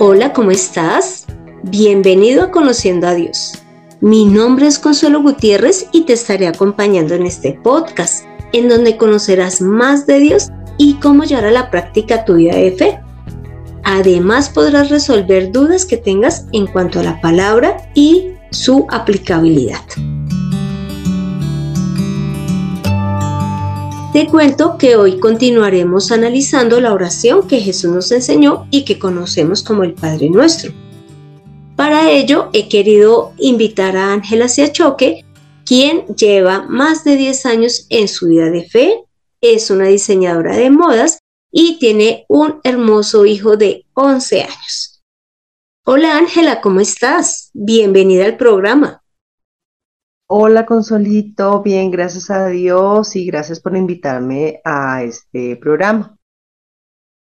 Hola, ¿cómo estás? Bienvenido a Conociendo a Dios. Mi nombre es Consuelo Gutiérrez y te estaré acompañando en este podcast, en donde conocerás más de Dios y cómo llevar a la práctica tu vida de fe. Además podrás resolver dudas que tengas en cuanto a la palabra y su aplicabilidad. Te cuento que hoy continuaremos analizando la oración que Jesús nos enseñó y que conocemos como el Padre Nuestro. Para ello he querido invitar a Ángela Siachoque, quien lleva más de 10 años en su vida de fe, es una diseñadora de modas y tiene un hermoso hijo de 11 años. Hola Ángela, ¿cómo estás? Bienvenida al programa. Hola Consolito, bien, gracias a Dios y gracias por invitarme a este programa.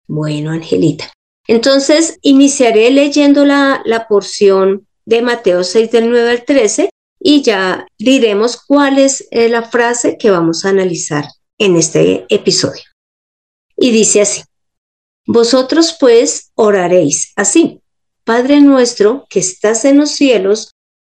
Bueno, Angelita. Entonces, iniciaré leyendo la, la porción de Mateo 6 del 9 al 13 y ya diremos cuál es eh, la frase que vamos a analizar en este episodio. Y dice así, vosotros pues oraréis así, Padre nuestro que estás en los cielos,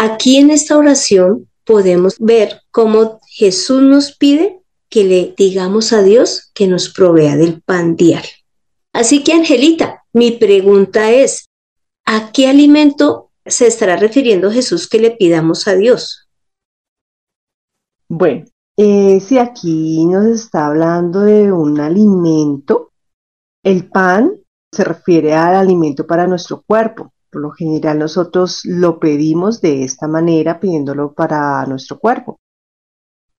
Aquí en esta oración podemos ver cómo Jesús nos pide que le digamos a Dios que nos provea del pan diario. Así que, Angelita, mi pregunta es, ¿a qué alimento se estará refiriendo Jesús que le pidamos a Dios? Bueno, eh, si aquí nos está hablando de un alimento, el pan se refiere al alimento para nuestro cuerpo. Por lo general nosotros lo pedimos de esta manera, pidiéndolo para nuestro cuerpo.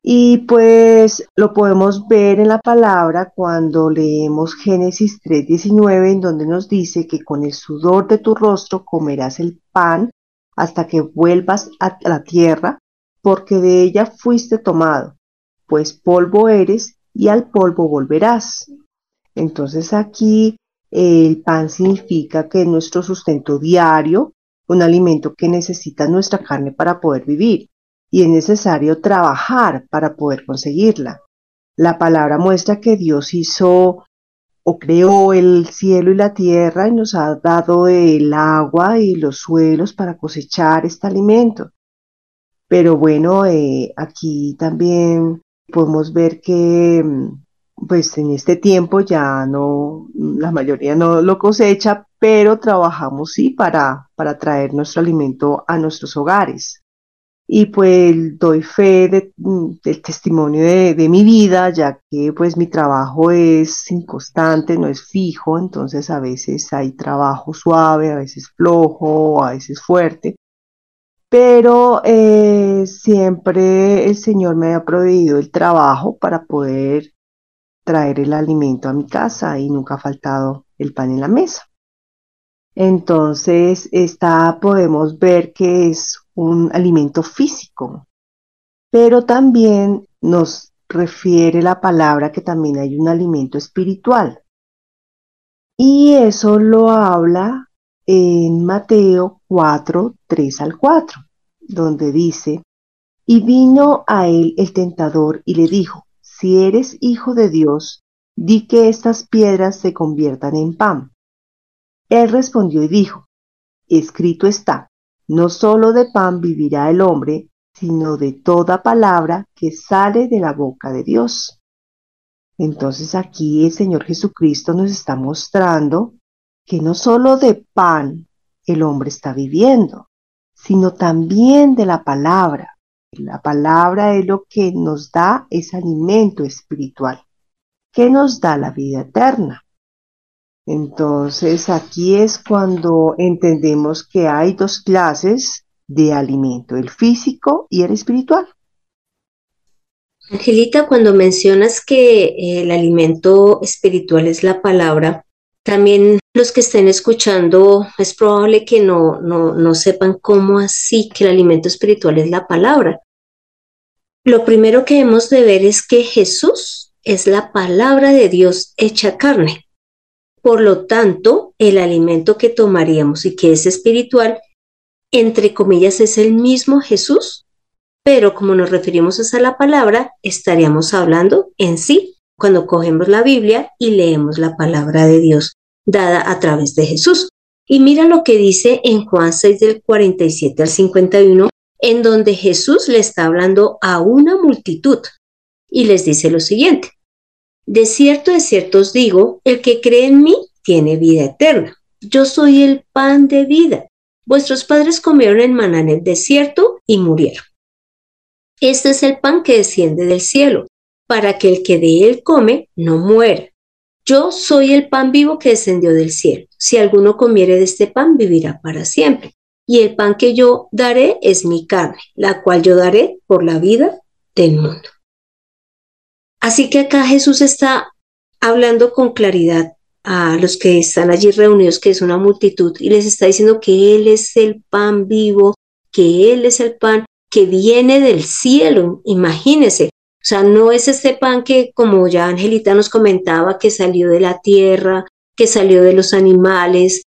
Y pues lo podemos ver en la palabra cuando leemos Génesis 3:19, en donde nos dice que con el sudor de tu rostro comerás el pan hasta que vuelvas a la tierra, porque de ella fuiste tomado, pues polvo eres y al polvo volverás. Entonces aquí el pan significa que es nuestro sustento diario, un alimento que necesita nuestra carne para poder vivir y es necesario trabajar para poder conseguirla. La palabra muestra que Dios hizo o creó el cielo y la tierra y nos ha dado el agua y los suelos para cosechar este alimento. Pero bueno, eh, aquí también podemos ver que mm, pues en este tiempo ya no, la mayoría no lo cosecha, pero trabajamos sí para, para traer nuestro alimento a nuestros hogares. Y pues doy fe del testimonio de, de, mi vida, ya que pues mi trabajo es inconstante, no es fijo, entonces a veces hay trabajo suave, a veces flojo, a veces fuerte. Pero eh, siempre el Señor me ha proveído el trabajo para poder traer el alimento a mi casa y nunca ha faltado el pan en la mesa. Entonces, esta podemos ver que es un alimento físico, pero también nos refiere la palabra que también hay un alimento espiritual. Y eso lo habla en Mateo 4, 3 al 4, donde dice, y vino a él el tentador y le dijo, si eres hijo de Dios, di que estas piedras se conviertan en pan. Él respondió y dijo, escrito está, no solo de pan vivirá el hombre, sino de toda palabra que sale de la boca de Dios. Entonces aquí el Señor Jesucristo nos está mostrando que no solo de pan el hombre está viviendo, sino también de la palabra. La palabra es lo que nos da ese alimento espiritual, que nos da la vida eterna. Entonces aquí es cuando entendemos que hay dos clases de alimento, el físico y el espiritual. Angelita, cuando mencionas que el alimento espiritual es la palabra, También los que estén escuchando, es probable que no, no, no sepan cómo así que el alimento espiritual es la palabra. Lo primero que hemos de ver es que Jesús es la palabra de Dios hecha carne. Por lo tanto, el alimento que tomaríamos y que es espiritual, entre comillas, es el mismo Jesús, pero como nos referimos a la palabra, estaríamos hablando en sí cuando cogemos la Biblia y leemos la palabra de Dios dada a través de Jesús. Y mira lo que dice en Juan 6 del 47 al 51, en donde Jesús le está hablando a una multitud y les dice lo siguiente. De cierto, de cierto os digo, el que cree en mí tiene vida eterna. Yo soy el pan de vida. Vuestros padres comieron en maná en el desierto y murieron. Este es el pan que desciende del cielo, para que el que de él come no muera. Yo soy el pan vivo que descendió del cielo. Si alguno comiere de este pan, vivirá para siempre. Y el pan que yo daré es mi carne, la cual yo daré por la vida del mundo. Así que acá Jesús está hablando con claridad a los que están allí reunidos, que es una multitud, y les está diciendo que Él es el pan vivo, que Él es el pan que viene del cielo. Imagínense, o sea, no es este pan que, como ya Angelita nos comentaba, que salió de la tierra, que salió de los animales,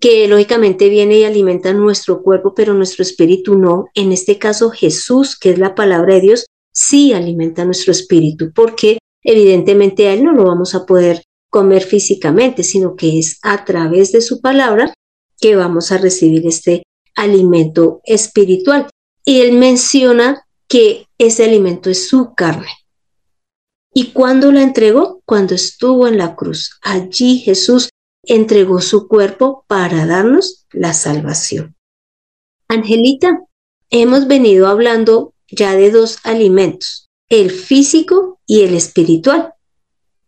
que lógicamente viene y alimenta nuestro cuerpo, pero nuestro espíritu no. En este caso, Jesús, que es la palabra de Dios, sí alimenta nuestro espíritu, porque evidentemente a Él no lo vamos a poder comer físicamente, sino que es a través de su palabra que vamos a recibir este alimento espiritual. Y Él menciona que ese alimento es su carne. ¿Y cuándo la entregó? Cuando estuvo en la cruz. Allí Jesús entregó su cuerpo para darnos la salvación. Angelita, hemos venido hablando ya de dos alimentos, el físico y el espiritual.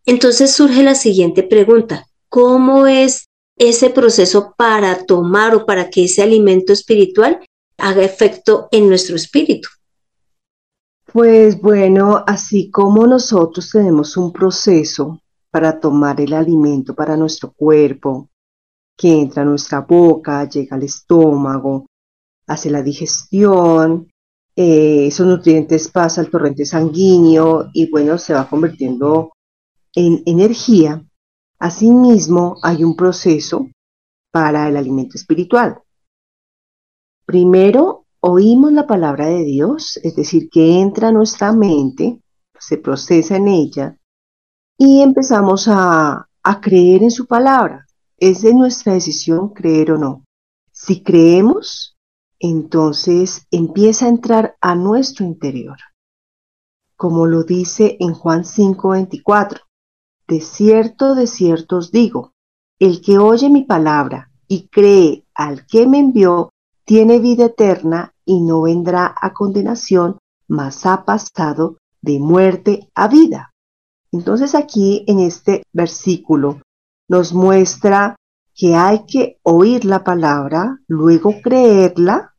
Entonces surge la siguiente pregunta, ¿cómo es ese proceso para tomar o para que ese alimento espiritual haga efecto en nuestro espíritu? Pues bueno, así como nosotros tenemos un proceso para tomar el alimento para nuestro cuerpo, que entra a nuestra boca, llega al estómago, hace la digestión, eh, esos nutrientes pasan al torrente sanguíneo y bueno, se va convirtiendo en energía. Asimismo, hay un proceso para el alimento espiritual. Primero, oímos la palabra de Dios, es decir, que entra a nuestra mente, se procesa en ella y empezamos a, a creer en su palabra. Es de nuestra decisión creer o no. Si creemos, entonces empieza a entrar a nuestro interior. Como lo dice en Juan 5:24, de cierto, de cierto os digo, el que oye mi palabra y cree al que me envió, tiene vida eterna y no vendrá a condenación, mas ha pasado de muerte a vida. Entonces aquí en este versículo nos muestra que hay que oír la palabra, luego creerla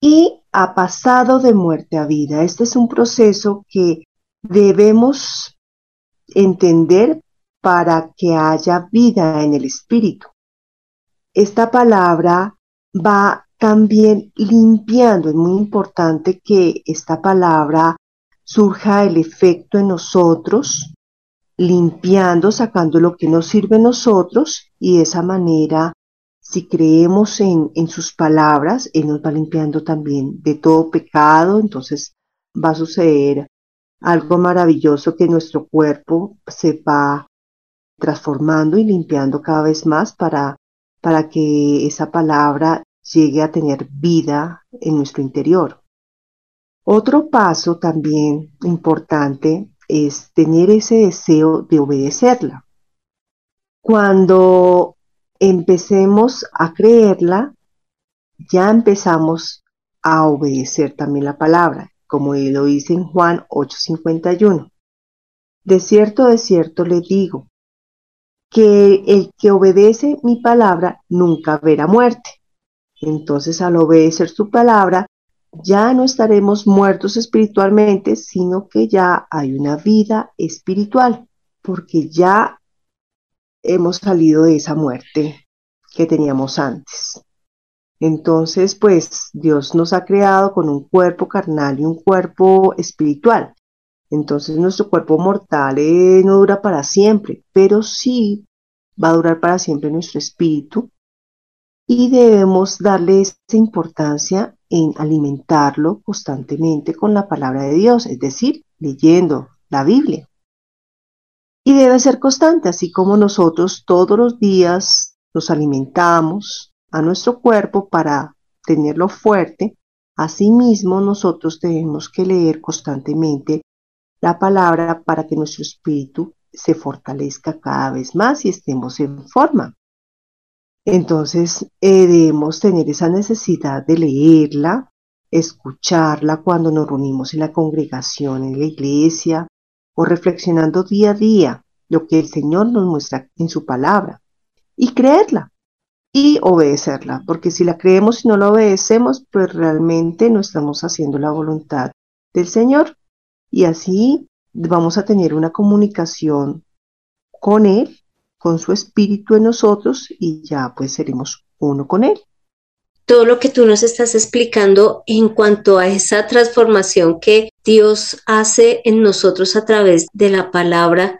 y ha pasado de muerte a vida. Este es un proceso que debemos entender para que haya vida en el espíritu. Esta palabra va también limpiando. Es muy importante que esta palabra surja el efecto en nosotros limpiando, sacando lo que nos sirve a nosotros y de esa manera, si creemos en, en sus palabras, Él nos va limpiando también de todo pecado, entonces va a suceder algo maravilloso que nuestro cuerpo se va transformando y limpiando cada vez más para, para que esa palabra llegue a tener vida en nuestro interior. Otro paso también importante es tener ese deseo de obedecerla. Cuando empecemos a creerla, ya empezamos a obedecer también la palabra, como lo dice en Juan 8:51. De cierto, de cierto le digo, que el que obedece mi palabra nunca verá muerte. Entonces, al obedecer su palabra, ya no estaremos muertos espiritualmente, sino que ya hay una vida espiritual, porque ya hemos salido de esa muerte que teníamos antes. Entonces, pues Dios nos ha creado con un cuerpo carnal y un cuerpo espiritual. Entonces nuestro cuerpo mortal eh, no dura para siempre, pero sí va a durar para siempre nuestro espíritu y debemos darle esa importancia en alimentarlo constantemente con la palabra de Dios, es decir, leyendo la Biblia. Y debe ser constante, así como nosotros todos los días nos alimentamos a nuestro cuerpo para tenerlo fuerte, asimismo nosotros tenemos que leer constantemente la palabra para que nuestro espíritu se fortalezca cada vez más y estemos en forma. Entonces, eh, debemos tener esa necesidad de leerla, escucharla cuando nos reunimos en la congregación, en la iglesia, o reflexionando día a día lo que el Señor nos muestra en su palabra, y creerla y obedecerla, porque si la creemos y no la obedecemos, pues realmente no estamos haciendo la voluntad del Señor, y así vamos a tener una comunicación con Él con su espíritu en nosotros y ya pues seremos uno con Él. Todo lo que tú nos estás explicando en cuanto a esa transformación que Dios hace en nosotros a través de la palabra,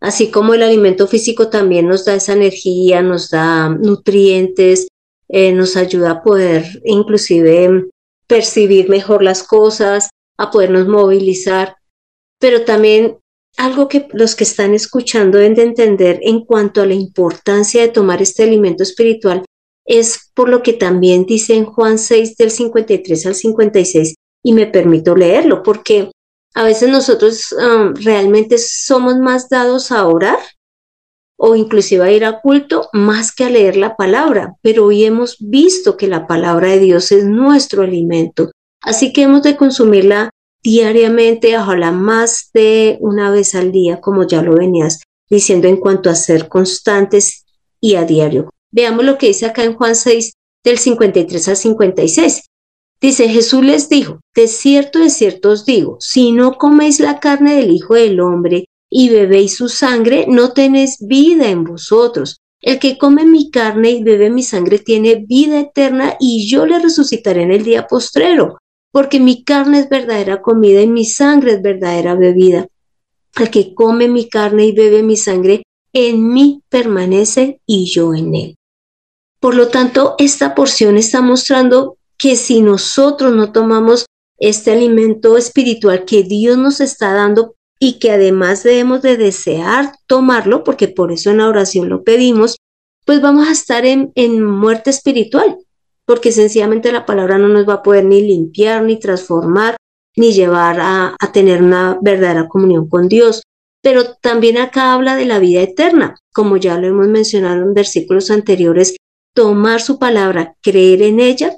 así como el alimento físico también nos da esa energía, nos da nutrientes, eh, nos ayuda a poder inclusive percibir mejor las cosas, a podernos movilizar, pero también algo que los que están escuchando deben de entender en cuanto a la importancia de tomar este alimento espiritual es por lo que también dice en Juan 6 del 53 al 56 y me permito leerlo porque a veces nosotros um, realmente somos más dados a orar o inclusive a ir a culto más que a leer la palabra, pero hoy hemos visto que la palabra de Dios es nuestro alimento, así que hemos de consumirla diariamente, ojalá más de una vez al día, como ya lo venías diciendo en cuanto a ser constantes y a diario. Veamos lo que dice acá en Juan 6, del 53 al 56. Dice, Jesús les dijo, de cierto, de cierto os digo, si no coméis la carne del Hijo del Hombre y bebéis su sangre, no tenéis vida en vosotros. El que come mi carne y bebe mi sangre tiene vida eterna y yo le resucitaré en el día postrero porque mi carne es verdadera comida y mi sangre es verdadera bebida. El que come mi carne y bebe mi sangre, en mí permanece y yo en él. Por lo tanto, esta porción está mostrando que si nosotros no tomamos este alimento espiritual que Dios nos está dando y que además debemos de desear tomarlo, porque por eso en la oración lo pedimos, pues vamos a estar en, en muerte espiritual porque sencillamente la palabra no nos va a poder ni limpiar, ni transformar, ni llevar a, tener una verdadera comunión con Dios. Pero también acá habla de la vida eterna, como ya lo hemos mencionado en versículos anteriores, tomar su palabra, creer en ella,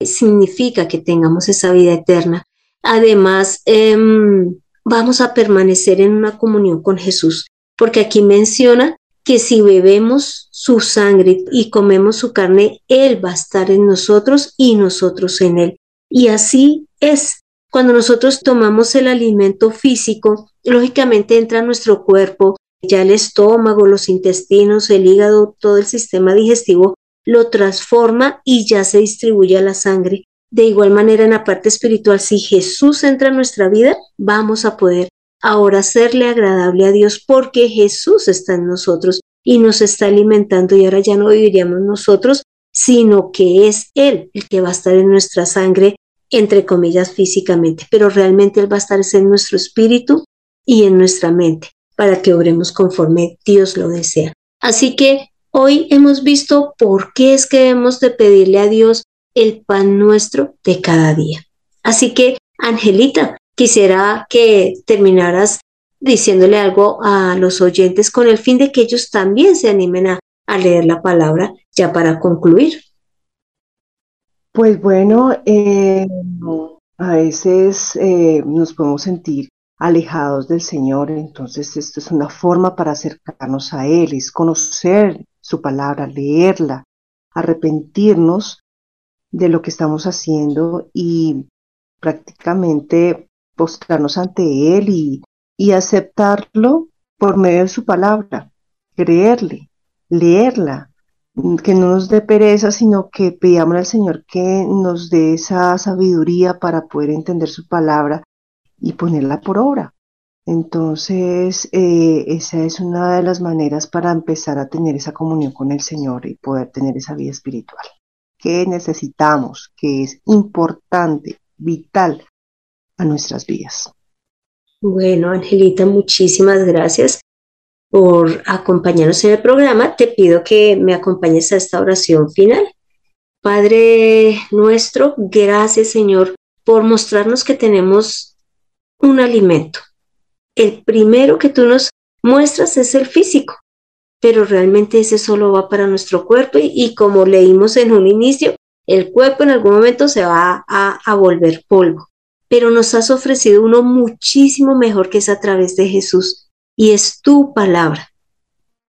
significa que tengamos esa vida eterna. Además, em, vamos a permanecer en una comunión con Jesús, porque aquí menciona que si bebemos su sangre y comemos su carne, Él va a estar en nosotros y nosotros en Él. Y así es. Cuando nosotros tomamos el alimento físico, lógicamente entra a nuestro cuerpo, ya el estómago, los intestinos, el hígado, todo el sistema digestivo lo transforma y ya se distribuye a la sangre. De igual manera, en la parte espiritual, si Jesús entra en nuestra vida, vamos a poder ahora serle agradable a Dios porque Jesús está en nosotros y nos está alimentando y ahora ya no viviríamos nosotros, sino que es Él el que va a estar en nuestra sangre, entre comillas, físicamente, pero realmente Él va a estar en nuestro espíritu y en nuestra mente para que obremos conforme Dios lo desea. Así que hoy hemos visto por qué es que debemos de pedirle a Dios el pan nuestro de cada día. Así que, Angelita, quisiera que terminaras diciéndole algo a los oyentes con el fin de que ellos también se animen a, leer la palabra ya para concluir. Pues bueno, eh, a veces eh, nos podemos sentir alejados del Señor, entonces esto es una forma para acercarnos a Él, es conocer su palabra, leerla, arrepentirnos de lo que estamos haciendo y prácticamente postrarnos ante Él y, y aceptarlo por medio de su palabra. creerle, leerla, que no nos dé pereza, sino que pidamos al Señor que nos dé esa sabiduría para poder entender su palabra y ponerla por obra. Entonces, eh, esa es una de las maneras para empezar a tener esa comunión con el Señor y poder tener esa vida espiritual que necesitamos, que es importante, vital a nuestras vidas. Bueno, Angelita, muchísimas gracias por acompañarnos en el programa. Te pido que me acompañes a esta oración final. Padre nuestro, gracias Señor por mostrarnos que tenemos un alimento. El primero que tú nos muestras es el físico, pero realmente ese solo va para nuestro cuerpo y, como leímos en un inicio, el cuerpo en algún momento se va a, volver polvo. Pero nos has ofrecido uno muchísimo mejor que es a través de Jesús y es tu palabra.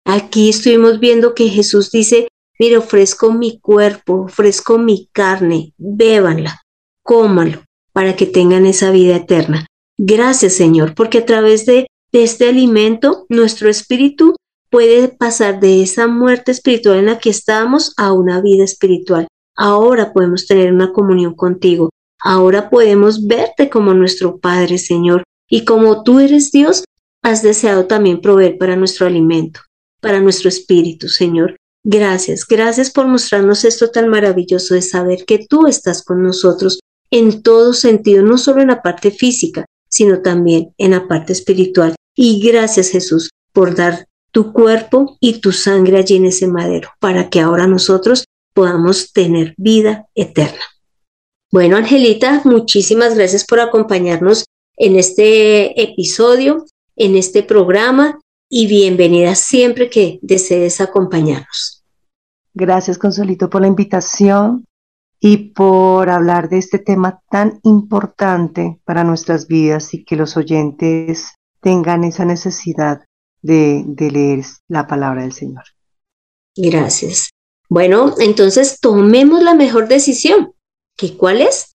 Aquí estuvimos viendo que Jesús dice, mire, ofrezco mi cuerpo, ofrezco mi carne, bébanla, cómanlo, para que tengan esa vida eterna. Gracias Señor, porque a través de, de este alimento nuestro espíritu puede pasar de esa muerte espiritual en la que estábamos a una vida espiritual. Ahora podemos tener una comunión contigo. Ahora podemos verte como nuestro Padre, Señor. Y como tú eres Dios, has deseado también proveer para nuestro alimento, para nuestro espíritu, Señor. Gracias, gracias por mostrarnos esto tan maravilloso de saber que tú estás con nosotros en todo sentido, no solo en la parte física, sino también en la parte espiritual. Y gracias Jesús por dar tu cuerpo y tu sangre allí en ese madero, para que ahora nosotros podamos tener vida eterna. Bueno, Angelita, muchísimas gracias por acompañarnos en este episodio en este programa y bienvenida siempre que desees acompañarnos. Gracias, Consolito, por la invitación y por hablar de este tema tan importante para nuestras vidas y que los oyentes tengan esa necesidad de, de leer la palabra del Señor. Gracias. Bueno, entonces tomemos la mejor decisión. ¿Qué cuál es?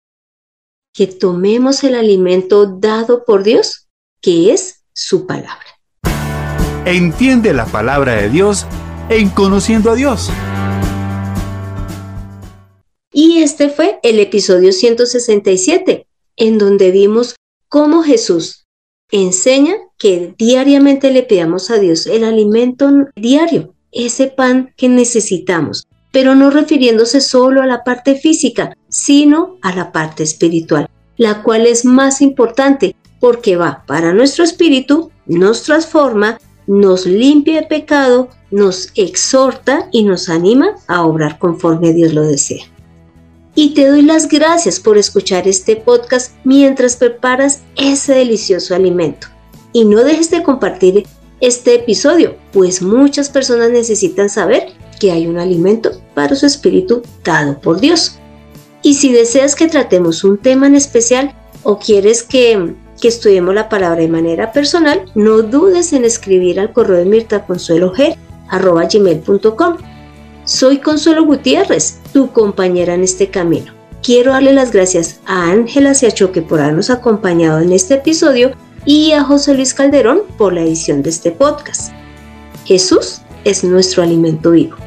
Que tomemos el alimento dado por Dios, que es su palabra. Entiende la palabra de Dios en Conociendo a Dios. Y este fue el episodio 167, en donde vimos cómo Jesús enseña que diariamente le pidamos a Dios el alimento diario, ese pan que necesitamos, pero no refiriéndose solo a la parte física, sino a la parte espiritual, la cual es más importante porque va para nuestro espíritu, nos transforma, nos limpia de pecado, nos exhorta y nos anima a obrar conforme Dios lo desea. Y te doy las gracias por escuchar este podcast mientras preparas ese delicioso alimento. Y no dejes de compartir este episodio, pues muchas personas necesitan saber que hay un alimento para su espíritu dado por Dios. Y si deseas que tratemos un tema en especial o quieres que que estudiemos la palabra de manera personal, no dudes en escribir al correo de Mirta Consuelo gmail.com. Soy Consuelo Gutiérrez, tu compañera en este camino. Quiero darle las gracias a Ángela Siachoque por habernos acompañado en este episodio y a José Luis Calderón por la edición de este podcast. Jesús es nuestro alimento vivo.